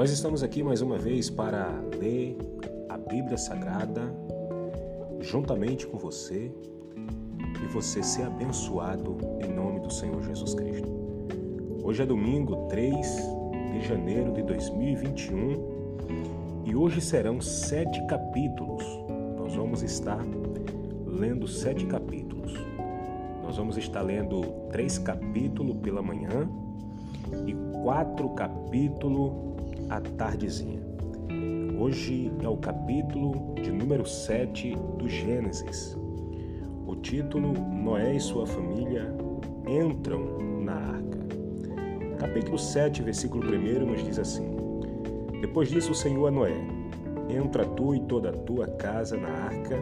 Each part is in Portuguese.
Nós estamos aqui mais uma vez para ler a Bíblia Sagrada juntamente com você e você ser abençoado em nome do Senhor Jesus Cristo. Hoje é domingo 3 de janeiro de 2021 e hoje serão sete capítulos. Nós vamos estar lendo sete capítulos. Nós vamos estar lendo três capítulos pela manhã e quatro capítulos à tardezinha. Hoje é o capítulo de número 7 do Gênesis. O título Noé e sua família entram na arca. Capítulo 7, versículo 1 nos diz assim: Depois disso, o Senhor a Noé: Entra tu e toda a tua casa na arca,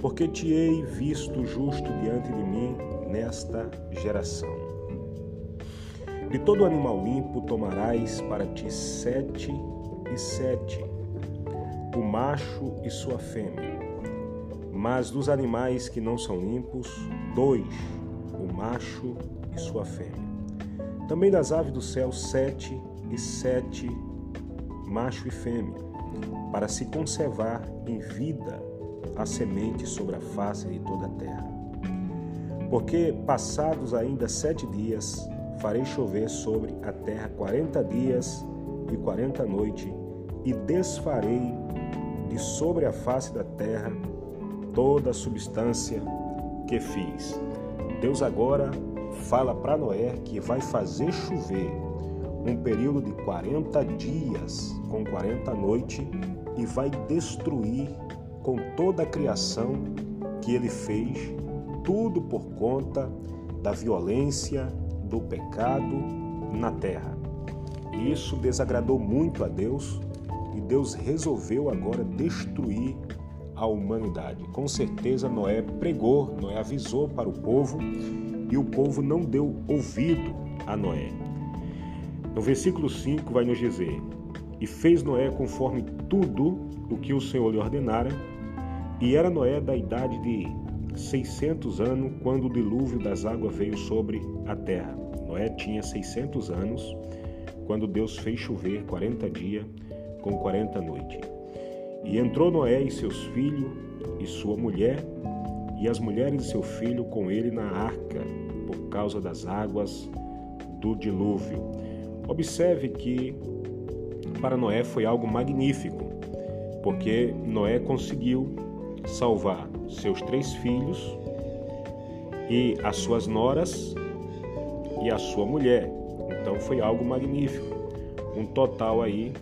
porque te hei visto justo diante de mim nesta geração. De todo animal limpo tomarás para ti sete e sete, o macho e sua fêmea. Mas dos animais que não são limpos, dois, o macho e sua fêmea. Também das aves do céu, sete e sete, macho e fêmea, para se conservar em vida a semente sobre a face de toda a terra. Porque, passados ainda sete dias, farei chover sobre a terra quarenta dias e quarenta noites, e desfarei de sobre a face da terra toda a substância que fiz. Deus agora fala para Noé que vai fazer chover um período de 40 dias com 40 noites e vai destruir com toda a criação que ele fez, tudo por conta da violência, do pecado na terra. Isso desagradou muito a Deus e Deus resolveu agora destruir a humanidade. Com certeza Noé pregou, Noé avisou para o povo e o povo não deu ouvido a Noé. No versículo 5 vai nos dizer: E fez Noé conforme tudo o que o Senhor lhe ordenara, e era Noé da idade de 600 anos quando o dilúvio das águas veio sobre a terra. Noé tinha 600 anos quando Deus fez chover 40 dias com 40 noites. E entrou Noé e seus filhos e sua mulher e as mulheres de seu filho com ele na arca por causa das águas do dilúvio. Observe que para Noé foi algo magnífico, porque Noé conseguiu salvar seus três filhos e as suas noras e a sua mulher. Então foi algo magnífico. Um total aí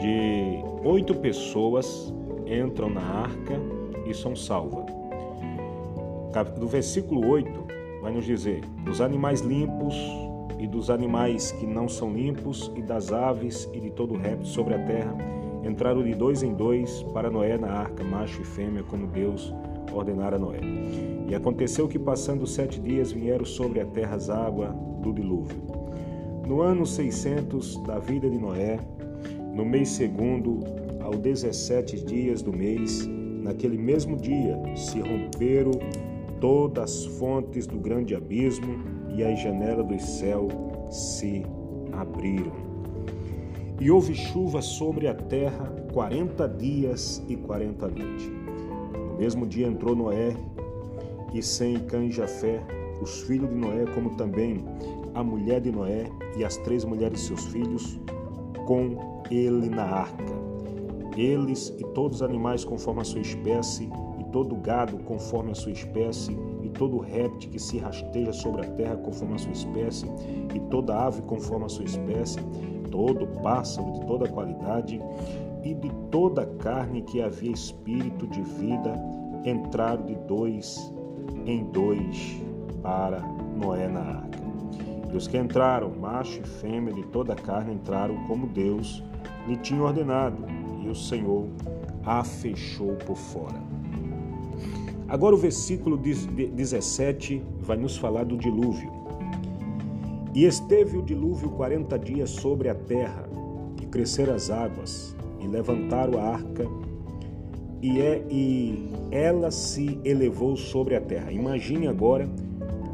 de oito pessoas entram na arca e são salvas. Do versículo 8 vai nos dizer: dos animais limpos e dos animais que não são limpos, e das aves e de todo réptil sobre a terra, entraram de dois em dois para Noé na arca, macho e fêmea, como Deus ordenara Noé. E aconteceu que, passando sete dias, vieram sobre a terra as águas do dilúvio. No ano 600 da vida de Noé, no mês segundo, ao 17 dias do mês, naquele mesmo dia, se romperam todas as fontes do grande abismo e as janelas do céu se abriram. E houve chuva sobre a terra quarenta dias e quarenta noites. Mesmo dia entrou Noé e Sem Cã Jafé, os filhos de Noé, como também a mulher de Noé e as três mulheres de seus filhos, com ele na arca. Eles e todos os animais conforme a sua espécie, e todo gado conforme a sua espécie, e todo réptil que se rasteja sobre a terra conforme a sua espécie, e toda ave conforme a sua espécie, todo pássaro de toda qualidade e de toda carne que havia espírito de vida entraram de dois em dois para Noé na arca. E os que entraram, macho e fêmea de toda carne, entraram como Deus lhe tinha ordenado, e o Senhor a fechou por fora. Agora o versículo 17 vai nos falar do dilúvio. E esteve o dilúvio quarenta dias sobre a terra, e cresceram as águas, e levantaram a arca, e, é, e ela se elevou sobre a terra. Imagine agora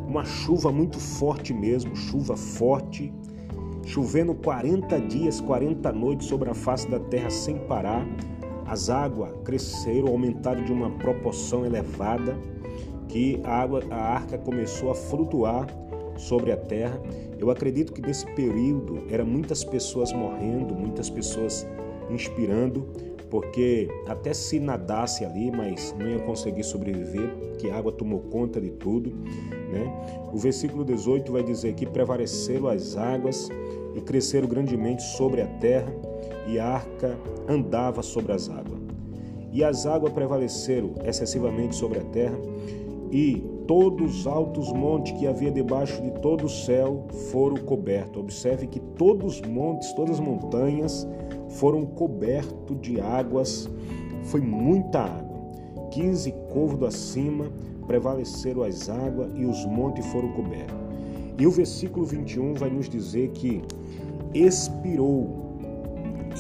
uma chuva muito forte mesmo, chuva forte, chovendo 40 dias, 40 noites sobre a face da terra sem parar. As águas cresceram, aumentaram de uma proporção elevada, que a, água, a arca começou a flutuar sobre a terra. Eu acredito que nesse período eram muitas pessoas morrendo, muitas pessoas inspirando, porque até se nadasse ali, mas não ia conseguir sobreviver, que a água tomou conta de tudo. Né? O versículo 18 vai dizer que prevaleceram as águas e cresceram grandemente sobre a terra, e a arca andava sobre as águas. E as águas prevaleceram excessivamente sobre a terra, e todos os altos montes que havia debaixo de todo o céu foram cobertos. Observe que todos os montes, todas as montanhas foram cobertos de águas, foi muita água. Quinze côvados acima prevaleceram as águas e os montes foram cobertos. E o versículo 21 vai nos dizer que expirou,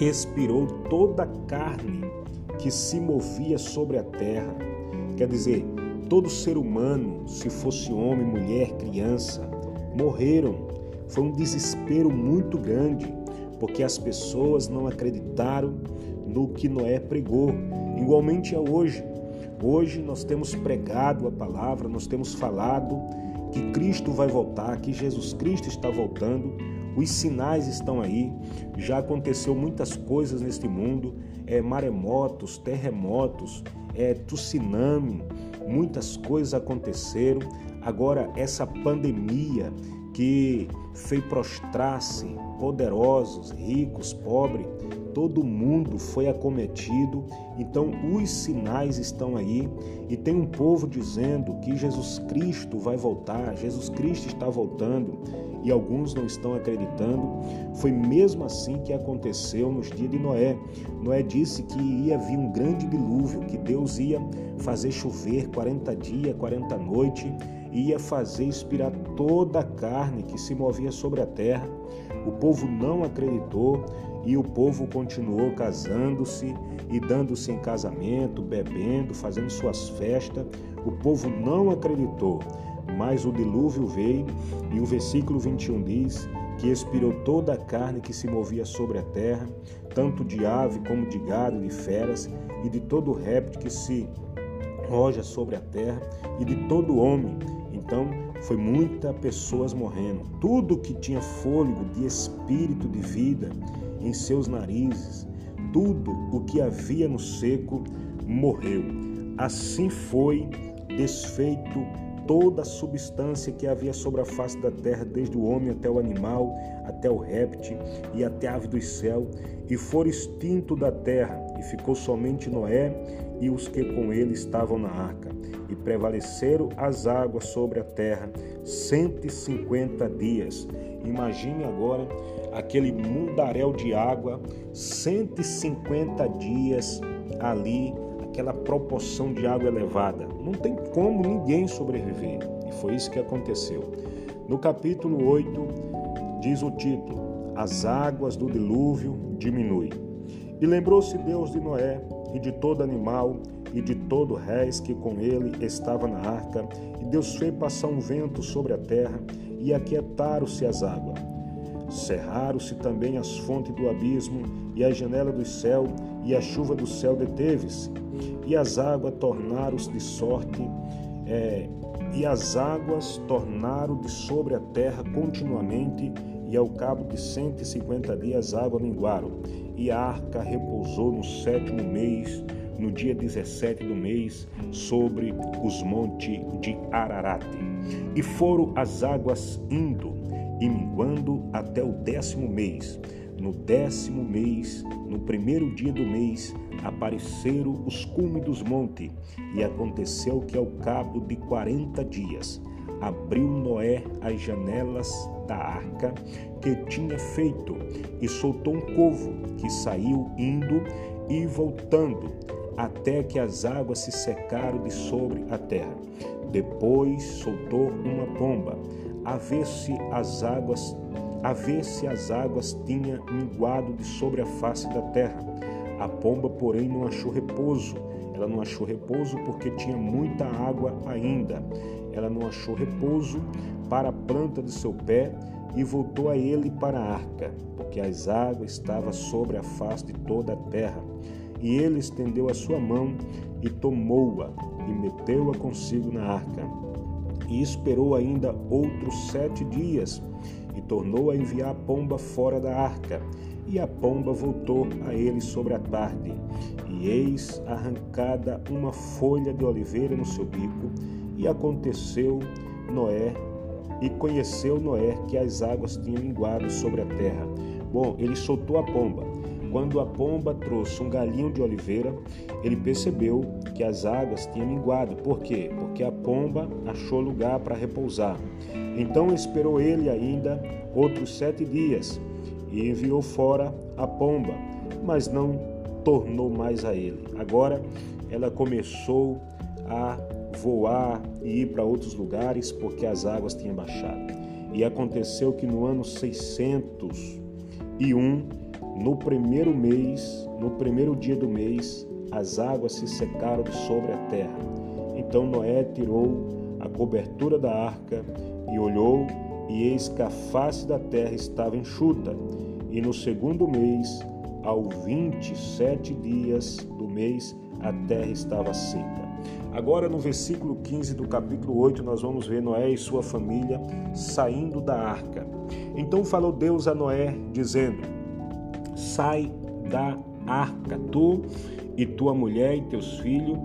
expirou toda a carne que se movia sobre a terra. Quer dizer, todo ser humano, se fosse homem, mulher, criança, morreram. Foi um desespero muito grande, porque as pessoas não acreditaram no que Noé pregou. Igualmente é hoje. Hoje nós temos pregado a palavra, nós temos falado que Cristo vai voltar, que Jesus Cristo está voltando. Os sinais estão aí. Já aconteceu muitas coisas neste mundo, é maremotos, terremotos, é tsunami, muitas coisas aconteceram. Agora essa pandemia que fez prostrar-se poderosos, ricos, pobres, todo mundo foi acometido. Então os sinais estão aí e tem um povo dizendo que Jesus Cristo vai voltar, Jesus Cristo está voltando e alguns não estão acreditando. Foi mesmo assim que aconteceu nos dias de Noé. Noé disse que ia vir um grande dilúvio, que Deus ia fazer chover 40 dias, 40 noites, ia fazer expirar toda a carne que se movia sobre a terra. O povo não acreditou e o povo continuou casando-se e dando-se em casamento, bebendo, fazendo suas festas. O povo não acreditou. Mas o dilúvio veio e o versículo 21 diz que expirou toda a carne que se movia sobre a terra, tanto de ave como de gado, de feras e de todo réptil que se roja sobre a terra e de todo homem. Então, foi muita pessoas morrendo. Tudo que tinha fôlego de espírito de vida em seus narizes, tudo o que havia no seco morreu. Assim foi desfeito toda a substância que havia sobre a face da terra, desde o homem até o animal, até o réptil e até a ave do céu, e for extinto da terra, e ficou somente Noé e os que com ele estavam na arca. E prevaleceram as águas sobre a terra 150 dias. Imagine agora aquele mundaréu de água, 150 dias ali aquela proporção de água elevada. Não tem como ninguém sobreviver. E foi isso que aconteceu. No capítulo 8, diz o título: As águas do dilúvio diminuem. E lembrou-se Deus de Noé e de todo animal e de todo réis que com ele estava na arca, e Deus fez passar um vento sobre a terra, e aquietaram-se as águas. Cerraram-se também as fontes do abismo, e a janela do céu, e a chuva do céu deteve-se, e as águas tornaram-se de sorte, é, e as águas tornaram de sobre a terra continuamente, e ao cabo de cento e cinquenta dias as águas minguaram, e a arca repousou no sétimo mês, no dia 17 do mês, sobre os montes de Ararat. E foram as águas indo e minguando até o décimo mês. No décimo mês, no primeiro dia do mês, apareceram os cumes dos montes, e aconteceu que ao cabo de quarenta dias abriu Noé as janelas da arca que tinha feito e soltou um covo que saiu indo e voltando até que as águas se secaram de sobre a terra. Depois soltou uma pomba, a ver se as águas a ver se as águas tinha minguado de sobre a face da terra. A pomba, porém, não achou repouso. Ela não achou repouso porque tinha muita água ainda. Ela não achou repouso para a planta de seu pé e voltou a ele para a arca, porque as águas estavam sobre a face de toda a terra. E ele estendeu a sua mão e tomou-a e meteu-a consigo na arca. E esperou ainda outros sete dias e tornou a enviar a pomba fora da arca. E a pomba voltou a ele sobre a tarde. E eis arrancada uma folha de oliveira no seu bico. E aconteceu Noé e conheceu Noé que as águas tinham minguado sobre a terra. Bom, ele soltou a pomba. Quando a pomba trouxe um galinho de oliveira, ele percebeu que as águas tinham minguado. Por quê? Porque a pomba achou lugar para repousar. Então esperou ele ainda outros sete dias e enviou fora a pomba, mas não tornou mais a ele. Agora ela começou a voar e ir para outros lugares porque as águas tinham baixado. E aconteceu que no ano 601, no primeiro mês, no primeiro dia do mês, as águas se secaram sobre a terra. Então Noé tirou a cobertura da arca e olhou, e eis que a face da terra estava enxuta. E no segundo mês, ao vinte e sete dias do mês, a terra estava seca. Agora, no versículo 15 do capítulo 8, nós vamos ver Noé e sua família saindo da arca. Então falou Deus a Noé, dizendo: Sai da arca, tu e tua mulher e teus filhos,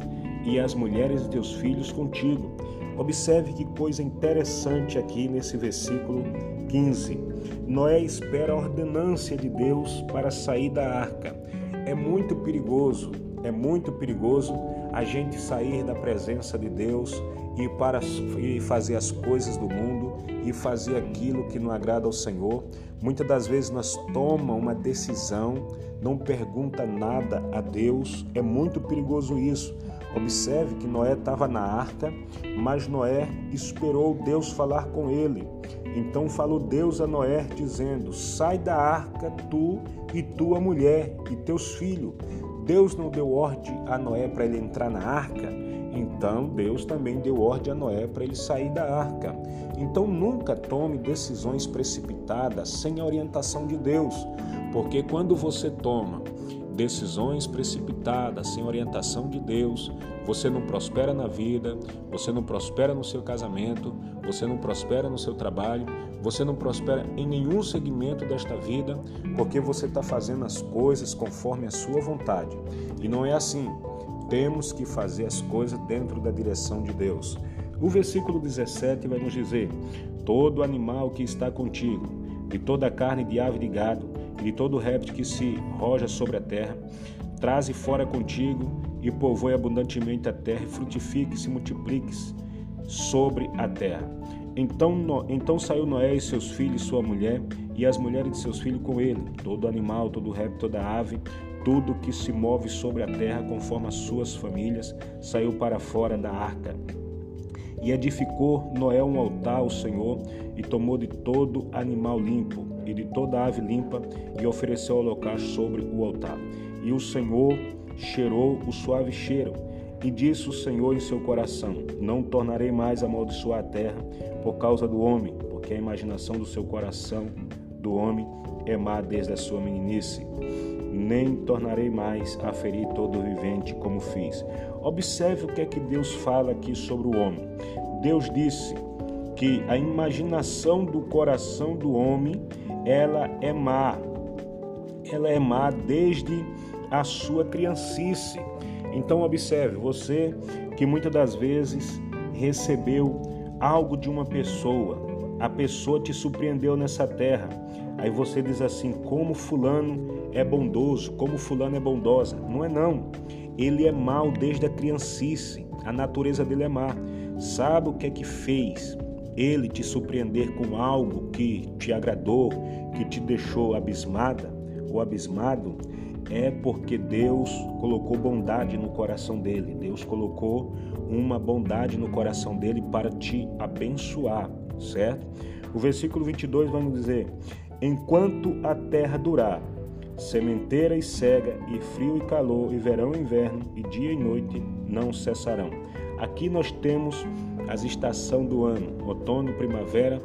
e as mulheres de teus filhos contigo. Observe que coisa interessante aqui nesse versículo 15. Noé espera a ordenância de Deus para sair da arca. É muito perigoso, é muito perigoso a gente sair da presença de Deus e para e fazer as coisas do mundo e fazer aquilo que não agrada ao Senhor. Muitas das vezes nós toma uma decisão, não pergunta nada a Deus. É muito perigoso isso. Observe que Noé estava na arca, mas Noé esperou Deus falar com ele. Então falou Deus a Noé, dizendo: Sai da arca, tu e tua mulher e teus filhos, Deus não deu ordem a Noé para ele entrar na arca, então Deus também deu ordem a Noé para ele sair da arca. Então nunca tome decisões precipitadas sem a orientação de Deus, porque quando você toma decisões precipitadas sem orientação de Deus, você não prospera na vida, você não prospera no seu casamento, você não prospera no seu trabalho, você não prospera em nenhum segmento desta vida, porque você está fazendo as coisas conforme a sua vontade. E não é assim. Temos que fazer as coisas dentro da direção de Deus. O versículo 17 vai nos dizer: Todo animal que está contigo, de toda carne de ave de gado, e de todo réptil que se roja sobre a terra, traze fora contigo e povoe abundantemente a terra, e frutifique e se multiplique sobre a terra. Então, então saiu Noé e seus filhos, sua mulher, e as mulheres de seus filhos com ele, todo animal, todo réptil, toda ave, tudo que se move sobre a terra, conforme as suas famílias, saiu para fora da arca. E edificou Noé um altar ao Senhor, e tomou de todo animal limpo, e de toda ave limpa, e ofereceu holocausto sobre o altar. E o Senhor cheirou o suave cheiro, e disse o Senhor em seu coração: Não tornarei mais a amaldiçoar a terra por causa do homem, porque a imaginação do seu coração do homem é má desde a sua meninice. Nem tornarei mais a ferir todo o vivente como fiz. Observe o que é que Deus fala aqui sobre o homem. Deus disse que a imaginação do coração do homem, ela é má. Ela é má desde a sua criancice. Então observe, você que muitas das vezes recebeu algo de uma pessoa, a pessoa te surpreendeu nessa terra. Aí você diz assim: como fulano é bondoso, como fulano é bondosa. Não é não. Ele é mau desde a criancice. A natureza dele é má. Sabe o que é que fez ele te surpreender com algo que te agradou, que te deixou abismada ou abismado? é porque Deus colocou bondade no coração dele. Deus colocou uma bondade no coração dele para te abençoar, certo? O versículo 22 vai nos dizer: Enquanto a terra durar, sementeira e cega, e frio e calor, e verão e inverno, e dia e noite não cessarão. Aqui nós temos as estações do ano: outono, primavera,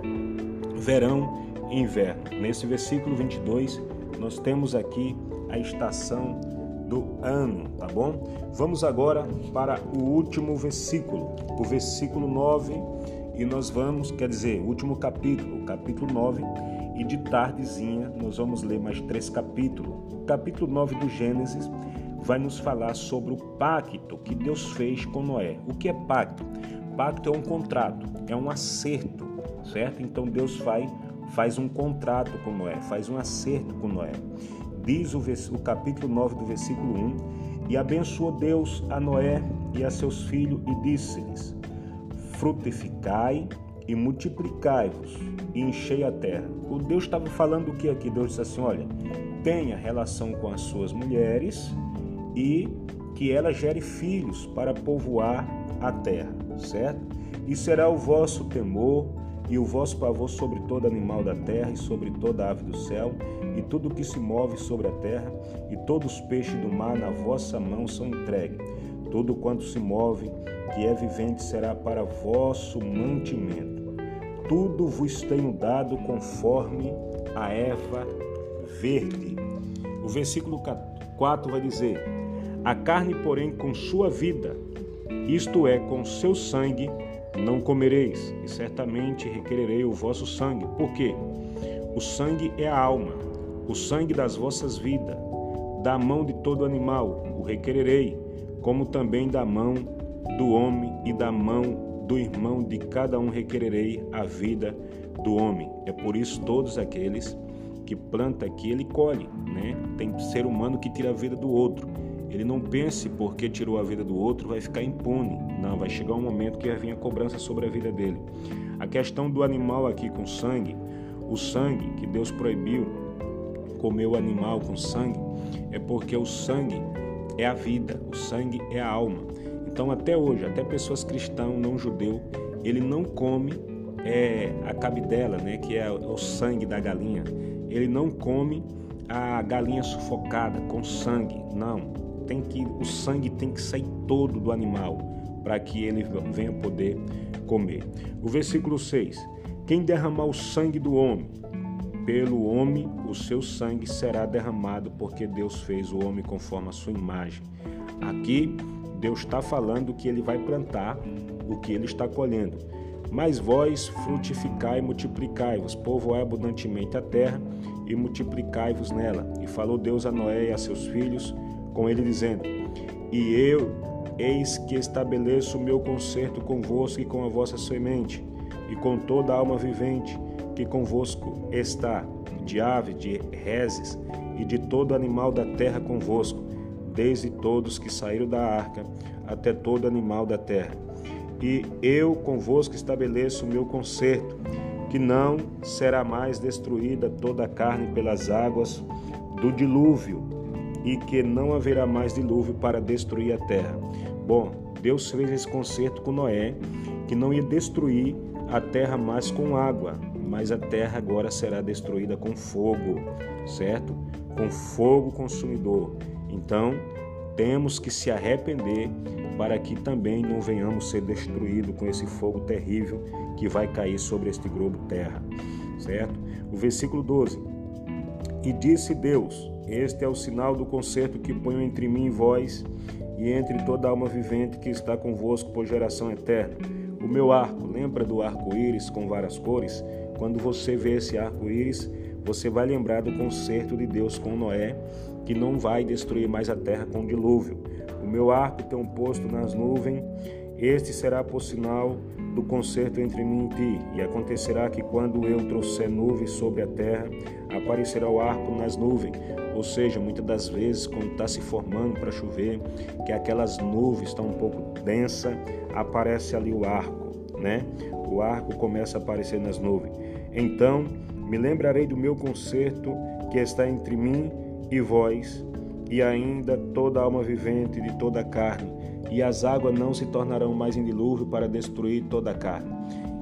verão e inverno. Nesse versículo 22, nós temos aqui a estação do ano, tá bom? Vamos agora para o último versículo, o versículo 9, e nós vamos, quer dizer, último capítulo, capítulo 9, e de tardezinha nós vamos ler mais três capítulos. O capítulo 9 do Gênesis vai nos falar sobre o pacto que Deus fez com Noé. O que é pacto? Pacto é um contrato, é um acerto, certo? Então Deus faz, faz um contrato com Noé, faz um acerto com Noé. Diz o, o capítulo 9 do versículo 1: E abençoou Deus a Noé e a seus filhos e disse-lhes: Frutificai e multiplicai-vos e enchei a terra. O Deus estava falando o que aqui? Deus disse assim: olha, tenha relação com as suas mulheres e que ela gere filhos para povoar a terra, certo? E será o vosso temor e o vosso pavor sobre todo animal da terra e sobre toda ave do céu e tudo que se move sobre a terra e todos os peixes do mar na vossa mão são entregues. Tudo quanto se move, que é vivente, será para vosso mantimento. Tudo vos tenho dado conforme a erva verde. O versículo 4 vai dizer: A carne, porém, com sua vida, isto é, com seu sangue, não comereis, e certamente requererei o vosso sangue. Por quê? O sangue é a alma, o sangue das vossas vidas. Da mão de todo animal o requererei, como também da mão do homem e da mão do irmão de cada um requererei a vida do homem. É por isso todos aqueles que planta aqui ele colhe, né? Tem ser humano que tira a vida do outro. Ele não pense porque tirou a vida do outro vai ficar impune. Não, vai chegar um momento que vai vir a cobrança sobre a vida dele. A questão do animal aqui com sangue, o sangue que Deus proibiu comer o animal com sangue, é porque o sangue é a vida, o sangue é a alma. Então até hoje, até pessoas cristãs, não judeu, ele não come é, a cabidela, né, que é o sangue da galinha. Ele não come a galinha sufocada com sangue, não tem que o sangue tem que sair todo do animal para que ele venha poder comer. O versículo 6: Quem derramar o sangue do homem, pelo homem o seu sangue será derramado, porque Deus fez o homem conforme a sua imagem. Aqui Deus está falando que ele vai plantar o que ele está colhendo. Mas vós frutificai e multiplicai-vos, povoai abundantemente a terra e multiplicai-vos nela. E falou Deus a Noé e a seus filhos, com ele, dizendo: E eu, eis que estabeleço o meu concerto convosco e com a vossa semente, e com toda a alma vivente que convosco está, de ave, de reses e de todo animal da terra convosco, desde todos que saíram da arca até todo animal da terra. E eu convosco estabeleço o meu concerto, que não será mais destruída toda a carne pelas águas do dilúvio, e que não haverá mais dilúvio para destruir a terra. Bom, Deus fez esse concerto com Noé, que não ia destruir a terra mais com água, mas a terra agora será destruída com fogo, certo? Com fogo consumidor. Então, temos que se arrepender para que também não venhamos ser destruídos com esse fogo terrível que vai cair sobre este globo terra, certo? O versículo 12. E disse Deus: este é o sinal do concerto que ponho entre mim e vós, e entre toda alma vivente que está convosco por geração eterna. O meu arco, lembra do arco-íris com várias cores? Quando você vê esse arco-íris, você vai lembrar do concerto de Deus com Noé, que não vai destruir mais a terra com dilúvio. O meu arco tem um posto nas nuvens, este será por sinal do concerto entre mim e ti. E acontecerá que quando eu trouxer nuvens sobre a terra, aparecerá o arco nas nuvens. Ou seja, muitas das vezes, quando está se formando para chover, que aquelas nuvens estão um pouco densas, aparece ali o arco, né? O arco começa a aparecer nas nuvens. Então, me lembrarei do meu concerto que está entre mim e vós, e ainda toda alma vivente de toda a carne, e as águas não se tornarão mais em dilúvio para destruir toda a carne.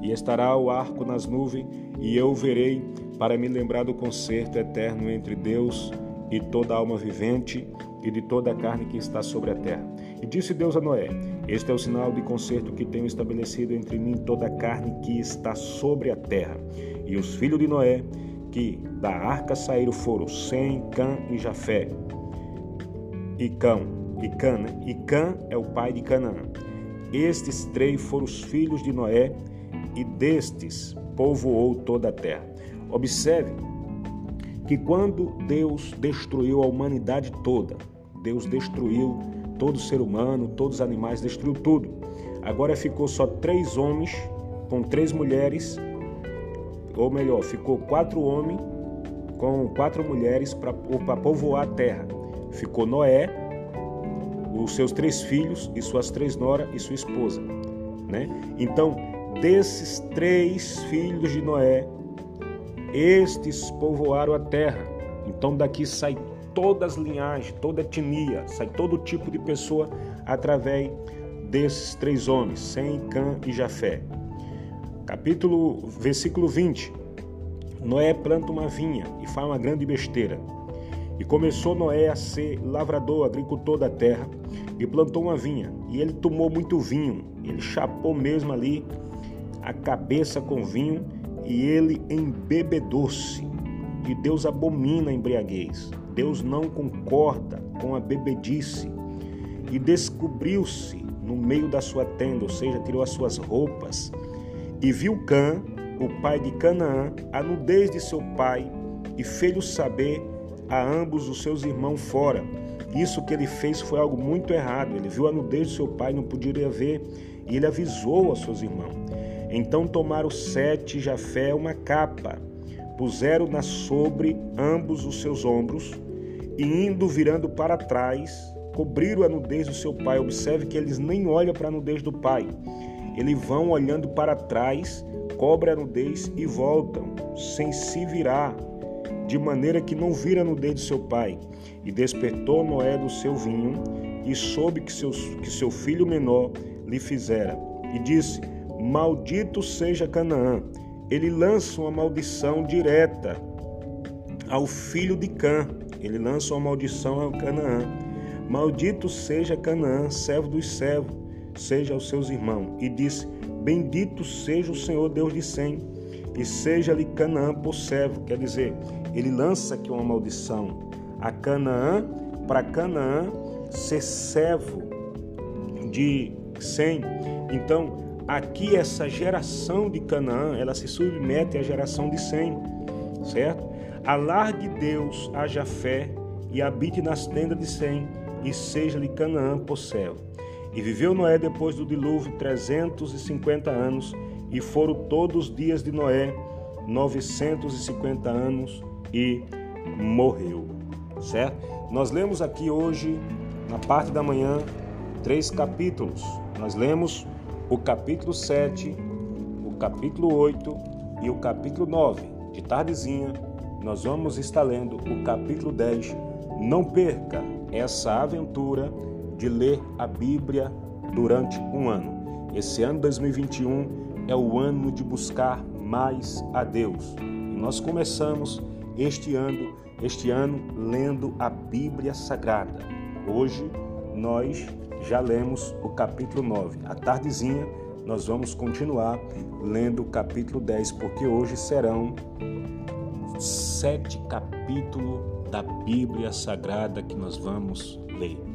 E estará o arco nas nuvens, e eu verei para me lembrar do concerto eterno entre Deus e toda alma vivente e de toda a carne que está sobre a terra. E disse Deus a Noé: Este é o sinal de concerto que tenho estabelecido entre mim e toda a carne que está sobre a terra. E os filhos de Noé que da arca saíram foram Sem, Cã e Jafé. E Cã, e Cã, né? e Cã é o pai de Canaã. Estes três foram os filhos de Noé, e destes povoou toda a terra. Observe que quando Deus destruiu a humanidade toda, Deus destruiu todo ser humano, todos os animais, destruiu tudo. Agora ficou só três homens com três mulheres, ou melhor, ficou quatro homens com quatro mulheres para povoar a terra. Ficou Noé, os seus três filhos e suas três noras e sua esposa, né? Então, desses três filhos de Noé, estes povoaram a terra. Então daqui sai todas as linhagens, toda etnia, sai todo tipo de pessoa através desses três homens, Sem, Cã e Jafé. Capítulo, versículo 20. Noé planta uma vinha e faz uma grande besteira. E começou Noé a ser lavrador, agricultor da terra, e plantou uma vinha. E ele tomou muito vinho, ele chapou mesmo ali a cabeça com vinho, e ele embebedou-se. E Deus abomina a embriaguez. Deus não concorda com a bebedice. E descobriu-se no meio da sua tenda, ou seja, tirou as suas roupas. E viu Cã, o pai de Canaã, a nudez de seu pai, e fez-lhe saber a ambos os seus irmãos fora. Isso que ele fez foi algo muito errado. Ele viu a nudez de seu pai, não poderia ver, e ele avisou aos seus irmãos. Então tomaram sete Jafé uma capa, puseram-na sobre ambos os seus ombros, e indo virando para trás, cobriram a nudez do seu pai. Observe que eles nem olham para a nudez do pai. Eles vão olhando para trás, cobrem a nudez e voltam, sem se virar, de maneira que não vira a nudez seu pai. E despertou Noé do seu vinho, e soube que, seus, que seu filho menor lhe fizera. E disse: Maldito seja Canaã. Ele lança uma maldição direta ao filho de Cã. Ele lança uma maldição ao Canaã. Maldito seja Canaã, servo dos servos, seja aos seus irmãos. E disse: Bendito seja o Senhor Deus de Sem, e seja-lhe Canaã por servo. Quer dizer, ele lança aqui uma maldição a Canaã, para Canaã ser servo de Sem. Então, aqui essa geração de Canaã, ela se submete à geração de Sem, certo? Alargue Deus a Jafé e habite nas tendas de Sem, e seja-lhe Canaã por céu. E viveu Noé depois do dilúvio trezentos e cinquenta anos, e foram todos os dias de Noé novecentos e cinquenta anos, e morreu. Certo? Nós lemos aqui hoje, na parte da manhã, três capítulos. Nós lemos o capítulo 7, o capítulo 8 e o capítulo 9. De tardezinha, nós vamos estar lendo o capítulo 10. Não perca essa aventura de ler a Bíblia durante um ano. Esse ano 2021 é o ano de buscar mais a Deus. E nós começamos este ano, este ano lendo a Bíblia Sagrada. Hoje nós já lemos o capítulo 9. À tardezinha, nós vamos continuar lendo o capítulo 10, porque hoje serão sete capítulos da Bíblia Sagrada que nós vamos ler.